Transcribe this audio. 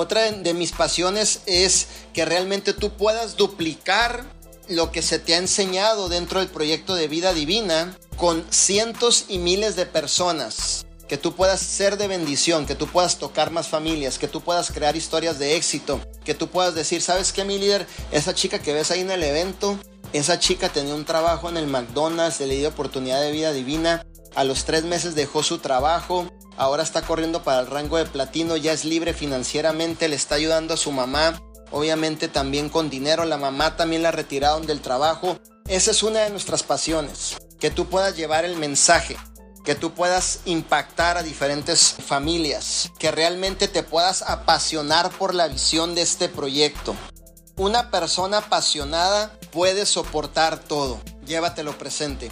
Otra de mis pasiones es que realmente tú puedas duplicar lo que se te ha enseñado dentro del proyecto de vida divina con cientos y miles de personas. Que tú puedas ser de bendición, que tú puedas tocar más familias, que tú puedas crear historias de éxito, que tú puedas decir, ¿sabes qué, mi líder? Esa chica que ves ahí en el evento, esa chica tenía un trabajo en el McDonald's, se le dio oportunidad de vida divina, a los tres meses dejó su trabajo, ahora está corriendo para el rango de platino, ya es libre financieramente, le está ayudando a su mamá, obviamente también con dinero, la mamá también la retiraron del trabajo. Esa es una de nuestras pasiones, que tú puedas llevar el mensaje, que tú puedas impactar a diferentes familias, que realmente te puedas apasionar por la visión de este proyecto. Una persona apasionada puede soportar todo. Llévatelo presente.